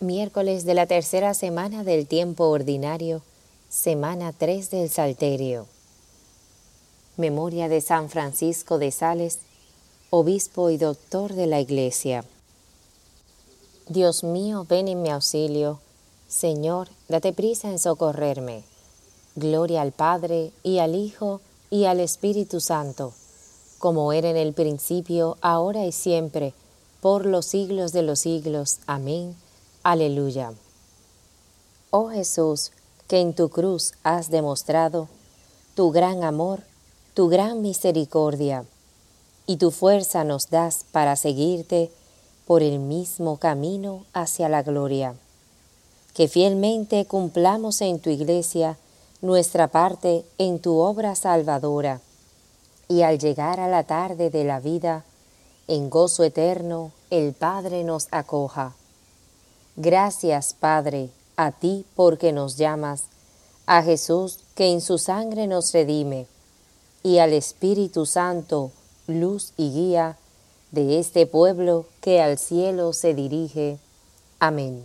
Miércoles de la tercera semana del tiempo ordinario, semana 3 del Salterio. Memoria de San Francisco de Sales, obispo y doctor de la Iglesia. Dios mío, ven en mi auxilio. Señor, date prisa en socorrerme. Gloria al Padre, y al Hijo, y al Espíritu Santo, como era en el principio, ahora y siempre, por los siglos de los siglos. Amén. Aleluya. Oh Jesús, que en tu cruz has demostrado tu gran amor, tu gran misericordia, y tu fuerza nos das para seguirte por el mismo camino hacia la gloria. Que fielmente cumplamos en tu iglesia nuestra parte en tu obra salvadora, y al llegar a la tarde de la vida, en gozo eterno, el Padre nos acoja Gracias, Padre, a ti porque nos llamas, a Jesús que en su sangre nos redime, y al Espíritu Santo, luz y guía de este pueblo que al cielo se dirige. Amén.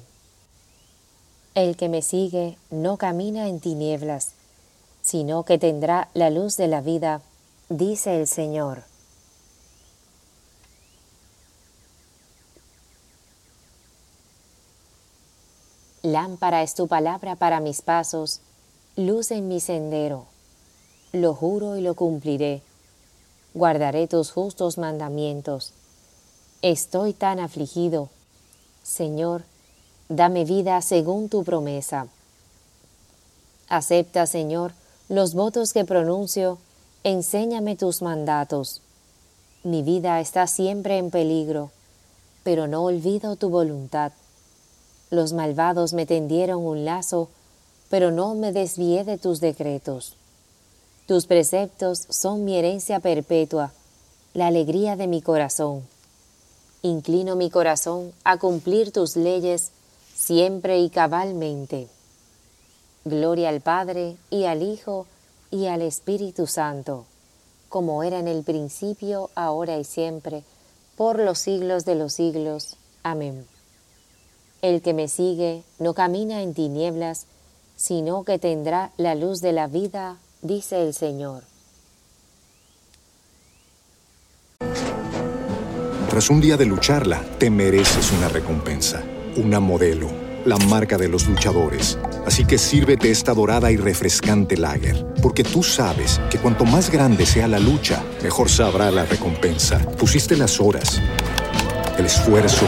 El que me sigue no camina en tinieblas, sino que tendrá la luz de la vida, dice el Señor. Lámpara es tu palabra para mis pasos, luz en mi sendero. Lo juro y lo cumpliré. Guardaré tus justos mandamientos. Estoy tan afligido. Señor, dame vida según tu promesa. Acepta, Señor, los votos que pronuncio, enséñame tus mandatos. Mi vida está siempre en peligro, pero no olvido tu voluntad. Los malvados me tendieron un lazo, pero no me desvié de tus decretos. Tus preceptos son mi herencia perpetua, la alegría de mi corazón. Inclino mi corazón a cumplir tus leyes siempre y cabalmente. Gloria al Padre y al Hijo y al Espíritu Santo, como era en el principio, ahora y siempre, por los siglos de los siglos. Amén. El que me sigue no camina en tinieblas, sino que tendrá la luz de la vida, dice el Señor. Tras un día de lucharla, te mereces una recompensa, una modelo, la marca de los luchadores. Así que sírvete esta dorada y refrescante lager, porque tú sabes que cuanto más grande sea la lucha, mejor sabrá la recompensa. Pusiste las horas, el esfuerzo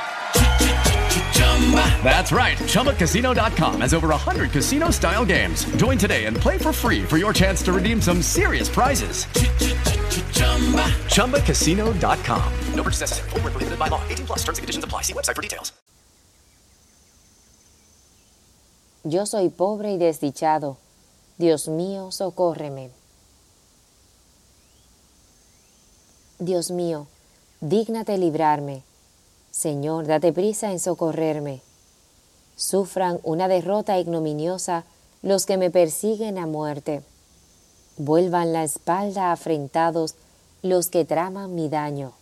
That's right. ChumbaCasino.com has over 100 casino style games. Join today and play for free for your chance to redeem some serious prizes. ChumbaCasino.com. No purchase necessary. Full prohibited by law. 18 plus terms and conditions apply. See website for details. Yo soy pobre y desdichado. Dios mío, socórreme. Dios mío, dígnate librarme. Señor, date prisa en socorrerme. Sufran una derrota ignominiosa los que me persiguen a muerte. Vuelvan la espalda afrentados los que traman mi daño.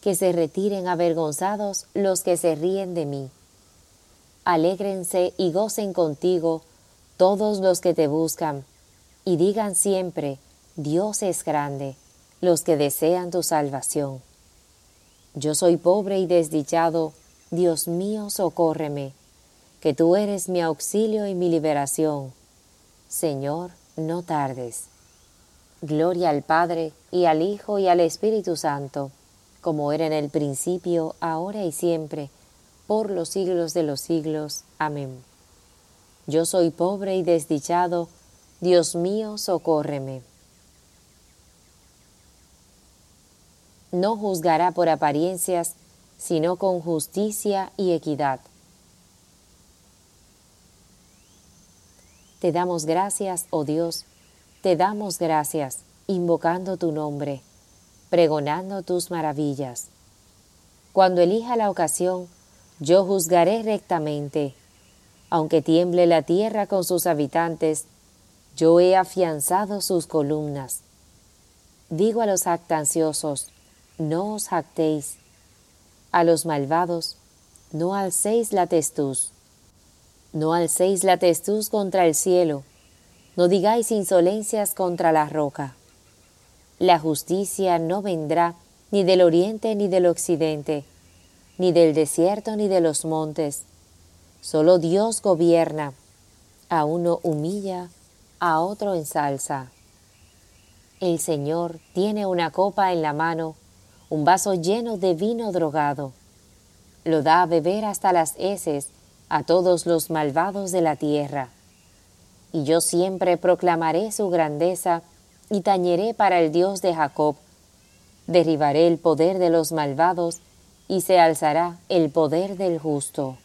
Que se retiren avergonzados los que se ríen de mí. Alégrense y gocen contigo todos los que te buscan, y digan siempre, Dios es grande, los que desean tu salvación. Yo soy pobre y desdichado, Dios mío, socórreme, que tú eres mi auxilio y mi liberación. Señor, no tardes. Gloria al Padre, y al Hijo, y al Espíritu Santo, como era en el principio, ahora y siempre, por los siglos de los siglos. Amén. Yo soy pobre y desdichado, Dios mío, socórreme. No juzgará por apariencias, sino con justicia y equidad. Te damos gracias, oh Dios, te damos gracias, invocando tu nombre, pregonando tus maravillas. Cuando elija la ocasión, yo juzgaré rectamente. Aunque tiemble la tierra con sus habitantes, yo he afianzado sus columnas. Digo a los jactanciosos, no os jactéis. A los malvados, no alcéis la testuz. No alcéis la testuz contra el cielo, no digáis insolencias contra la roca. La justicia no vendrá ni del oriente ni del occidente, ni del desierto ni de los montes. Solo Dios gobierna, a uno humilla, a otro ensalza. El Señor tiene una copa en la mano, un vaso lleno de vino drogado. Lo da a beber hasta las heces a todos los malvados de la tierra. Y yo siempre proclamaré su grandeza y tañeré para el Dios de Jacob. Derribaré el poder de los malvados y se alzará el poder del justo.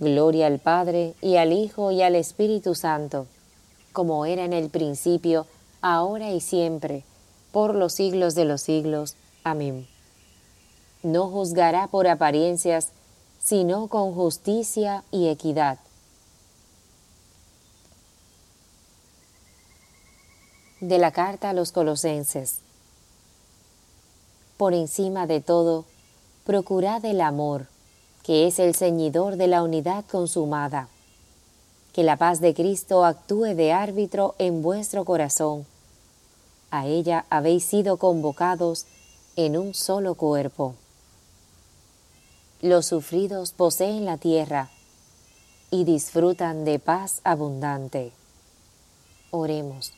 Gloria al Padre y al Hijo y al Espíritu Santo, como era en el principio, ahora y siempre, por los siglos de los siglos. No juzgará por apariencias, sino con justicia y equidad. De la carta a los colosenses. Por encima de todo, procurad el amor, que es el ceñidor de la unidad consumada. Que la paz de Cristo actúe de árbitro en vuestro corazón. A ella habéis sido convocados en un solo cuerpo. Los sufridos poseen la tierra y disfrutan de paz abundante. Oremos.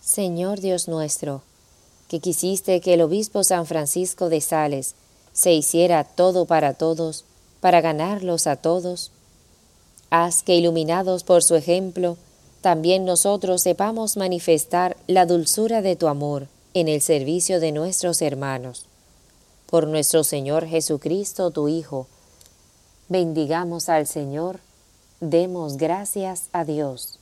Señor Dios nuestro, que quisiste que el obispo San Francisco de Sales se hiciera todo para todos, para ganarlos a todos. Haz que, iluminados por su ejemplo, también nosotros sepamos manifestar la dulzura de tu amor en el servicio de nuestros hermanos. Por nuestro Señor Jesucristo, tu Hijo, bendigamos al Señor, demos gracias a Dios.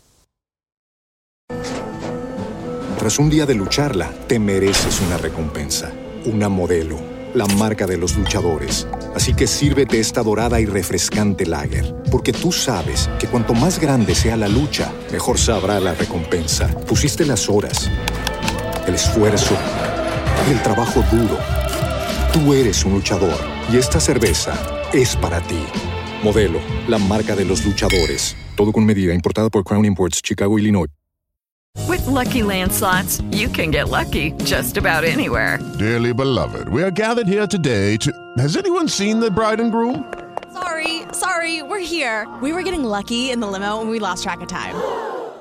Tras un día de lucharla, te mereces una recompensa, una modelo, la marca de los luchadores. Así que sírvete esta dorada y refrescante lager, porque tú sabes que cuanto más grande sea la lucha, mejor sabrá la recompensa. Pusiste las horas, el esfuerzo, el trabajo duro. Tú eres un luchador y esta cerveza es para ti. Modelo, la marca de los luchadores. Todo con medida, importada por Crown Imports, Chicago, Illinois. With Lucky Land slots, you can get lucky just about anywhere. Dearly beloved, we are gathered here today to. Has anyone seen the bride and groom? Sorry, sorry, we're here. We were getting lucky in the limo and we lost track of time.